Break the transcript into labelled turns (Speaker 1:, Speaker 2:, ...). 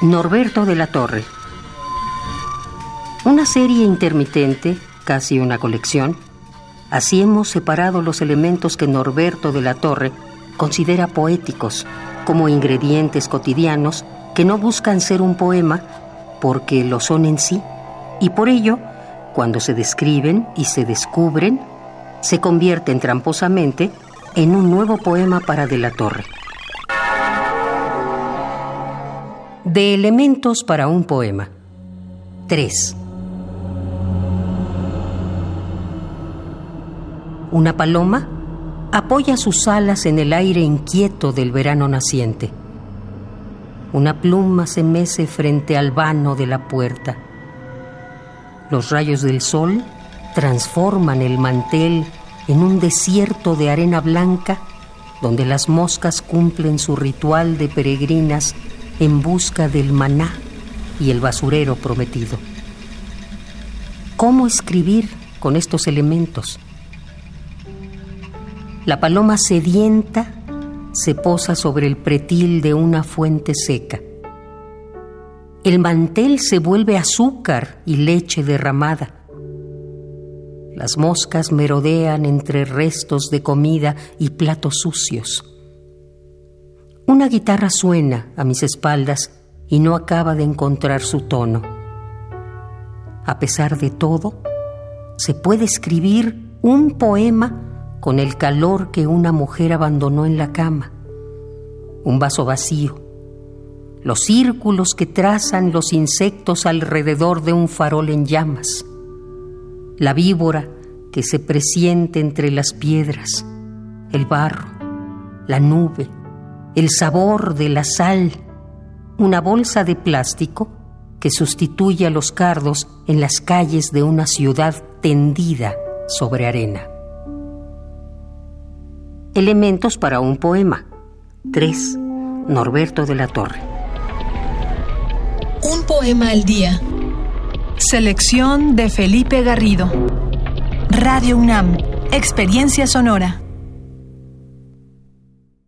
Speaker 1: Norberto de la Torre. Una serie intermitente, casi una colección. Así hemos separado los elementos que Norberto de la Torre considera poéticos, como ingredientes cotidianos que no buscan ser un poema porque lo son en sí, y por ello, cuando se describen y se descubren, se convierten tramposamente en un nuevo poema para De la Torre. De elementos para un poema. 3. Una paloma apoya sus alas en el aire inquieto del verano naciente. Una pluma se mece frente al vano de la puerta. Los rayos del sol transforman el mantel en un desierto de arena blanca donde las moscas cumplen su ritual de peregrinas en busca del maná y el basurero prometido. ¿Cómo escribir con estos elementos? La paloma sedienta se posa sobre el pretil de una fuente seca. El mantel se vuelve azúcar y leche derramada. Las moscas merodean entre restos de comida y platos sucios. Una guitarra suena a mis espaldas y no acaba de encontrar su tono. A pesar de todo, se puede escribir un poema con el calor que una mujer abandonó en la cama, un vaso vacío, los círculos que trazan los insectos alrededor de un farol en llamas, la víbora que se presiente entre las piedras, el barro, la nube, el sabor de la sal, una bolsa de plástico que sustituye a los cardos en las calles de una ciudad tendida sobre arena. Elementos para un poema. 3. Norberto de la Torre.
Speaker 2: Un poema al día. Selección de Felipe Garrido. Radio UNAM. Experiencia sonora.